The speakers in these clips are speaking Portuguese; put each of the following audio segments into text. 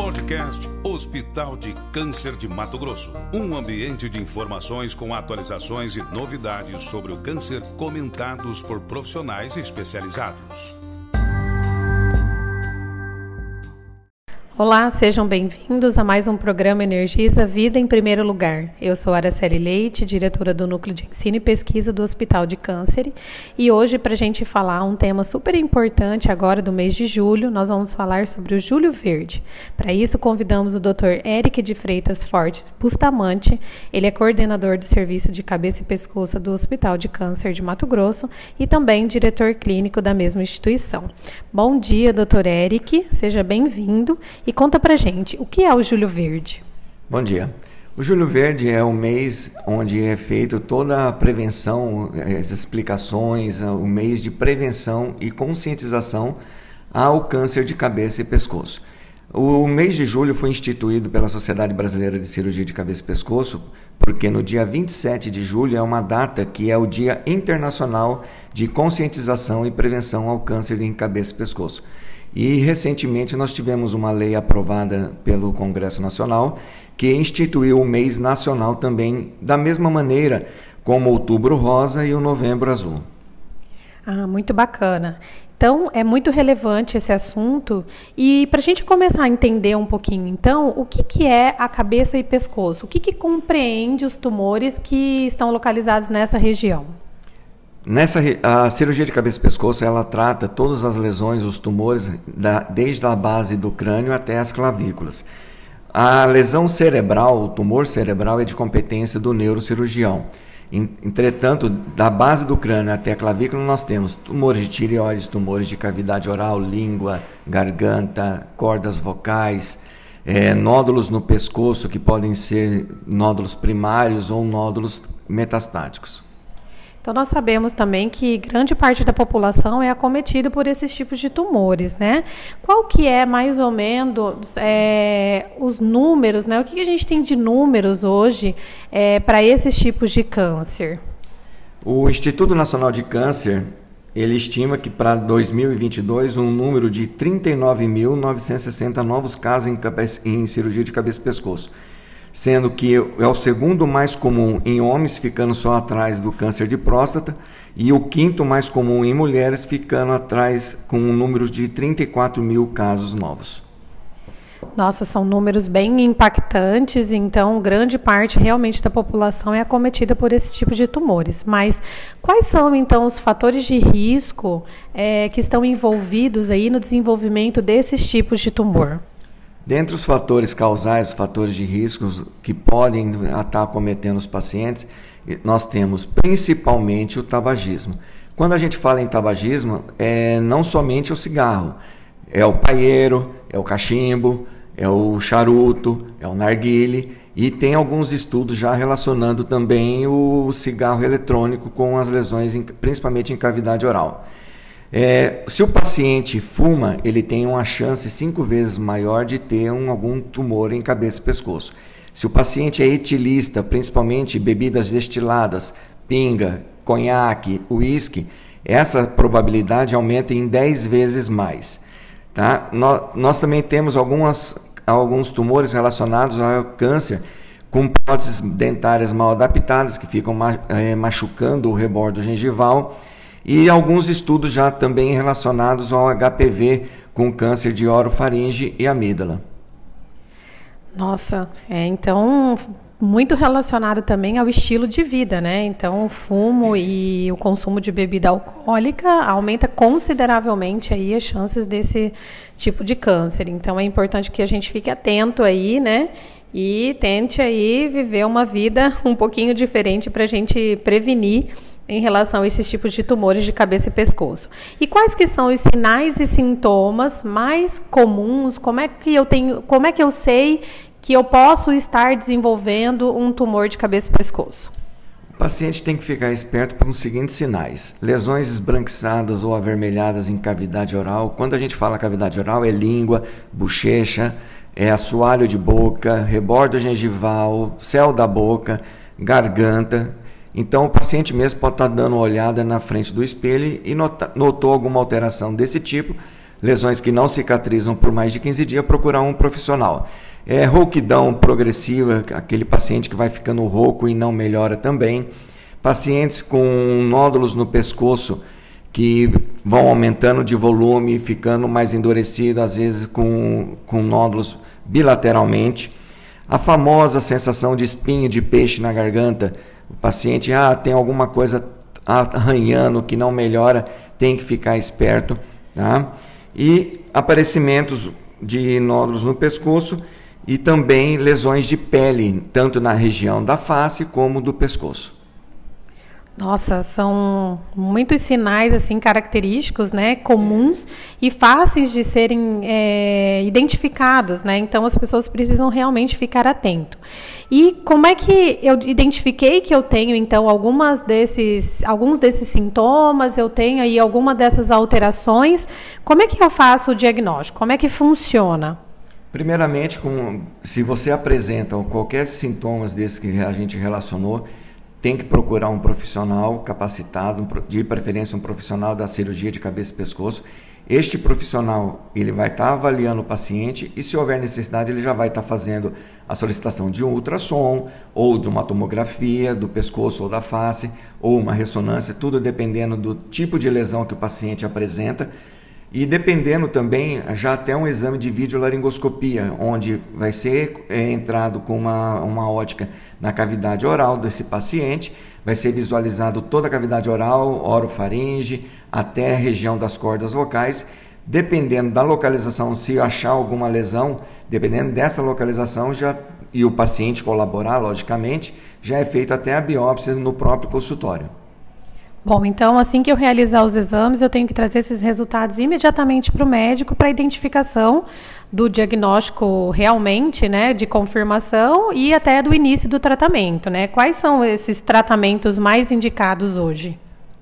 Podcast Hospital de Câncer de Mato Grosso. Um ambiente de informações com atualizações e novidades sobre o câncer comentados por profissionais especializados. Olá, sejam bem-vindos a mais um programa Energiza Vida em Primeiro Lugar. Eu sou Araceli Leite, diretora do Núcleo de Ensino e Pesquisa do Hospital de Câncer. E hoje, para a gente falar um tema super importante agora do mês de julho, nós vamos falar sobre o Julho Verde. Para isso, convidamos o Dr. Eric de Freitas Fortes Bustamante. Ele é coordenador do Serviço de Cabeça e Pescoço do Hospital de Câncer de Mato Grosso e também diretor clínico da mesma instituição. Bom dia, Dr. Eric. Seja bem-vindo. E conta pra gente, o que é o Julho Verde? Bom dia. O Julho Verde é o mês onde é feito toda a prevenção, as explicações, o mês de prevenção e conscientização ao câncer de cabeça e pescoço. O mês de julho foi instituído pela Sociedade Brasileira de Cirurgia de Cabeça e Pescoço, porque no dia 27 de julho é uma data que é o Dia Internacional de Conscientização e Prevenção ao Câncer de Cabeça e Pescoço. E recentemente nós tivemos uma lei aprovada pelo Congresso Nacional que instituiu o mês nacional também da mesma maneira como Outubro Rosa e o Novembro Azul. Ah, muito bacana. Então, é muito relevante esse assunto. E para a gente começar a entender um pouquinho, então, o que, que é a cabeça e pescoço? O que, que compreende os tumores que estão localizados nessa região? Nessa, a cirurgia de cabeça e pescoço ela trata todas as lesões, os tumores, da, desde a base do crânio até as clavículas. A lesão cerebral, o tumor cerebral, é de competência do neurocirurgião. Entretanto, da base do crânio até a clavícula, nós temos tumores de tireoides, tumores de cavidade oral, língua, garganta, cordas vocais, é, nódulos no pescoço, que podem ser nódulos primários ou nódulos metastáticos. Então nós sabemos também que grande parte da população é acometida por esses tipos de tumores, né? Qual que é mais ou menos é, os números, né? O que, a gente tem de números hoje é, para esses tipos de câncer? O Instituto Nacional de Câncer ele estima que para 2022 um número de 39.960 novos casos em, em cirurgia de cabeça e pescoço sendo que é o segundo mais comum em homens, ficando só atrás do câncer de próstata, e o quinto mais comum em mulheres, ficando atrás com um número de 34 mil casos novos. Nossa, são números bem impactantes, então grande parte realmente da população é acometida por esse tipo de tumores. Mas quais são então os fatores de risco é, que estão envolvidos aí no desenvolvimento desses tipos de tumor? Dentre os fatores causais, os fatores de riscos que podem estar cometendo os pacientes, nós temos principalmente o tabagismo. Quando a gente fala em tabagismo, é não somente o cigarro, é o paieiro, é o cachimbo, é o charuto, é o narguile e tem alguns estudos já relacionando também o cigarro eletrônico com as lesões, principalmente em cavidade oral. É, se o paciente fuma, ele tem uma chance cinco vezes maior de ter um, algum tumor em cabeça e pescoço. Se o paciente é etilista, principalmente bebidas destiladas, pinga, conhaque, uísque, essa probabilidade aumenta em 10 vezes mais. Tá? Nós, nós também temos algumas, alguns tumores relacionados ao câncer com próteses dentárias mal adaptadas que ficam é, machucando o rebordo gengival e alguns estudos já também relacionados ao HPV com câncer de orofaringe e amígdala. Nossa, é, então muito relacionado também ao estilo de vida, né? Então, o fumo e o consumo de bebida alcoólica aumenta consideravelmente aí as chances desse tipo de câncer. Então, é importante que a gente fique atento aí, né? E tente aí viver uma vida um pouquinho diferente para a gente prevenir em relação a esses tipos de tumores de cabeça e pescoço. E quais que são os sinais e sintomas mais comuns? Como é que eu tenho, como é que eu sei que eu posso estar desenvolvendo um tumor de cabeça e pescoço? O paciente tem que ficar esperto com os seguintes sinais: lesões esbranquiçadas ou avermelhadas em cavidade oral. Quando a gente fala cavidade oral, é língua, bochecha, é assoalho de boca, rebordo gengival, céu da boca, garganta, então, o paciente mesmo pode estar dando uma olhada na frente do espelho e nota, notou alguma alteração desse tipo, lesões que não cicatrizam por mais de 15 dias, procurar um profissional. É, rouquidão progressiva, aquele paciente que vai ficando rouco e não melhora também. Pacientes com nódulos no pescoço que vão aumentando de volume, ficando mais endurecido, às vezes com, com nódulos bilateralmente. A famosa sensação de espinho de peixe na garganta. O paciente ah, tem alguma coisa arranhando que não melhora, tem que ficar esperto. Tá? E aparecimentos de nódulos no pescoço e também lesões de pele, tanto na região da face como do pescoço. Nossa, são muitos sinais assim característicos, né, comuns e fáceis de serem é, identificados, né? Então as pessoas precisam realmente ficar atento. E como é que eu identifiquei que eu tenho então algumas desses, alguns desses sintomas, eu tenho aí alguma dessas alterações? Como é que eu faço o diagnóstico? Como é que funciona? Primeiramente, com, se você apresenta qualquer sintomas desses que a gente relacionou, tem que procurar um profissional capacitado, de preferência um profissional da cirurgia de cabeça e pescoço. Este profissional ele vai estar tá avaliando o paciente e, se houver necessidade, ele já vai estar tá fazendo a solicitação de um ultrassom ou de uma tomografia do pescoço ou da face ou uma ressonância, tudo dependendo do tipo de lesão que o paciente apresenta e dependendo também, já até um exame de videolaringoscopia, onde vai ser é, entrado com uma, uma ótica na cavidade oral desse paciente, vai ser visualizado toda a cavidade oral, orofaringe, até a região das cordas vocais. Dependendo da localização, se achar alguma lesão, dependendo dessa localização, já e o paciente colaborar, logicamente, já é feito até a biópsia no próprio consultório. Bom, então assim que eu realizar os exames, eu tenho que trazer esses resultados imediatamente para o médico para identificação do diagnóstico realmente, né, de confirmação e até do início do tratamento, né? Quais são esses tratamentos mais indicados hoje?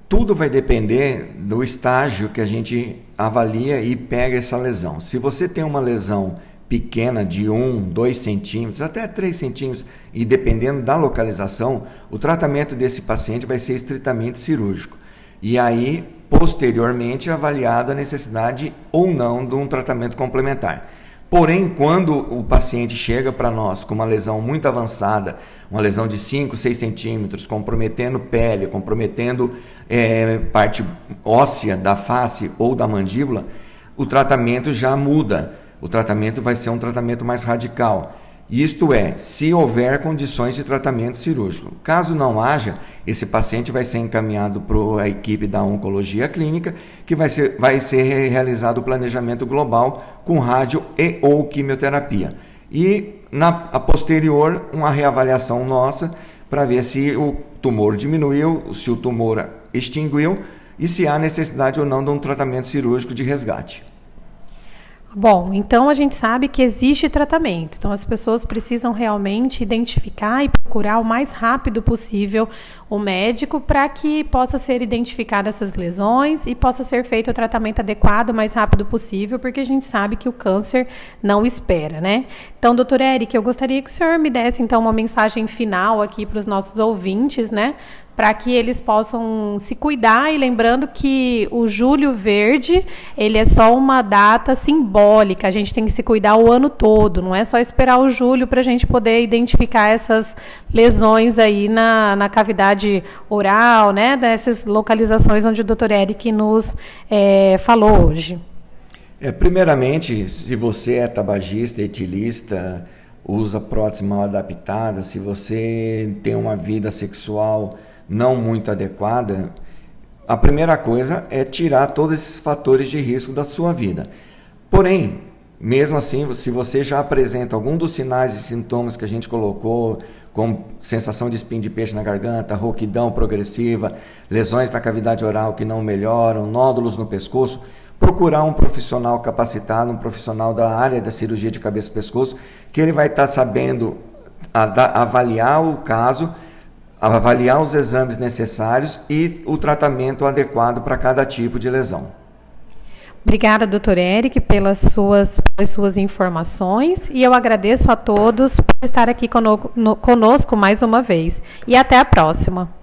Tudo vai depender do estágio que a gente avalia e pega essa lesão. Se você tem uma lesão pequena de 1, 2 centímetros, até 3 centímetros, e dependendo da localização, o tratamento desse paciente vai ser estritamente cirúrgico. E aí, posteriormente, avaliada a necessidade ou não de um tratamento complementar. Porém, quando o paciente chega para nós com uma lesão muito avançada, uma lesão de 5, 6 centímetros, comprometendo pele, comprometendo é, parte óssea da face ou da mandíbula, o tratamento já muda o tratamento vai ser um tratamento mais radical. Isto é, se houver condições de tratamento cirúrgico. Caso não haja, esse paciente vai ser encaminhado para a equipe da oncologia clínica, que vai ser, vai ser realizado o planejamento global com rádio e ou quimioterapia. E na a posterior, uma reavaliação nossa para ver se o tumor diminuiu, se o tumor extinguiu e se há necessidade ou não de um tratamento cirúrgico de resgate. Bom, então a gente sabe que existe tratamento. Então as pessoas precisam realmente identificar e procurar o mais rápido possível o médico para que possa ser identificada essas lesões e possa ser feito o tratamento adequado o mais rápido possível, porque a gente sabe que o câncer não espera, né? Então, doutor Eric, eu gostaria que o senhor me desse então uma mensagem final aqui para os nossos ouvintes, né? Para que eles possam se cuidar e lembrando que o Julho Verde ele é só uma data simbólica. A gente tem que se cuidar o ano todo, não é só esperar o julho para a gente poder identificar essas lesões aí na, na cavidade oral, né? Dessas localizações onde o Dr. Eric nos é, falou hoje. É, primeiramente, se você é tabagista, etilista, usa prótese mal adaptada, se você tem uma vida sexual não muito adequada, a primeira coisa é tirar todos esses fatores de risco da sua vida. Porém, mesmo assim, se você já apresenta algum dos sinais e sintomas que a gente colocou, como sensação de espinho de peixe na garganta, rouquidão progressiva, lesões na cavidade oral que não melhoram, nódulos no pescoço, procurar um profissional capacitado, um profissional da área da cirurgia de cabeça e pescoço, que ele vai estar sabendo avaliar o caso avaliar os exames necessários e o tratamento adequado para cada tipo de lesão. Obrigada, doutor Eric, pelas suas, pelas suas informações e eu agradeço a todos por estar aqui conosco mais uma vez. E até a próxima.